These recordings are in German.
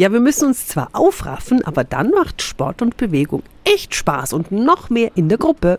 Ja, wir müssen uns zwar aufraffen, aber dann macht Sport und Bewegung echt Spaß und noch mehr in der Gruppe.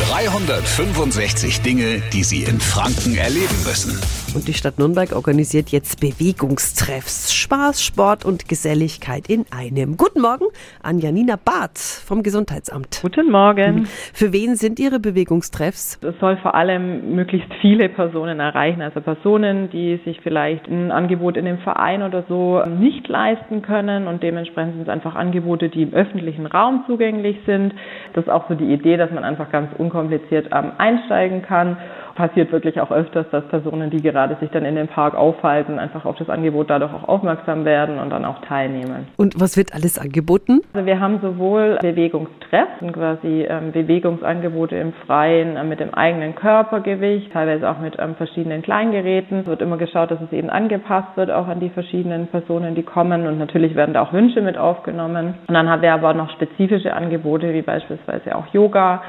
365 Dinge, die Sie in Franken erleben müssen. Und die Stadt Nürnberg organisiert jetzt Bewegungstreffs. Spaß, Sport und Geselligkeit in einem. Guten Morgen an Janina Barth vom Gesundheitsamt. Guten Morgen. Für wen sind Ihre Bewegungstreffs? Es soll vor allem möglichst viele Personen erreichen, also Personen, die sich vielleicht ein Angebot in dem Verein oder so nicht leisten können und dementsprechend sind es einfach Angebote, die im öffentlichen Raum zugänglich sind. Das ist auch so die Idee, dass man einfach ganz unkompliziert ähm, einsteigen kann passiert wirklich auch öfters, dass Personen, die gerade sich dann in dem Park aufhalten, einfach auf das Angebot dadurch auch aufmerksam werden und dann auch teilnehmen. Und was wird alles angeboten? Also wir haben sowohl Bewegungstreffs, quasi ähm, Bewegungsangebote im Freien äh, mit dem eigenen Körpergewicht, teilweise auch mit ähm, verschiedenen Kleingeräten. Es wird immer geschaut, dass es eben angepasst wird, auch an die verschiedenen Personen, die kommen. Und natürlich werden da auch Wünsche mit aufgenommen. Und dann haben wir aber noch spezifische Angebote, wie beispielsweise auch Yoga.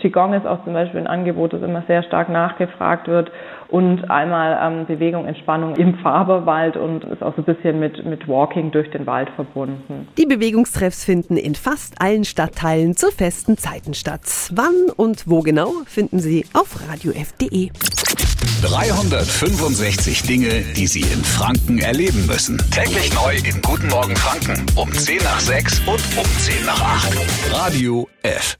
Qigong ist auch zum Beispiel ein Angebot, das immer sehr stark nach nachgefragt wird und einmal ähm, Bewegung, Entspannung im Faberwald und ist auch so ein bisschen mit, mit Walking durch den Wald verbunden. Die Bewegungstreffs finden in fast allen Stadtteilen zu festen Zeiten statt. Wann und wo genau finden Sie auf radiof.de. 365 Dinge, die Sie in Franken erleben müssen. Täglich neu in Guten Morgen Franken um 10 nach 6 und um 10 nach 8. Radio F.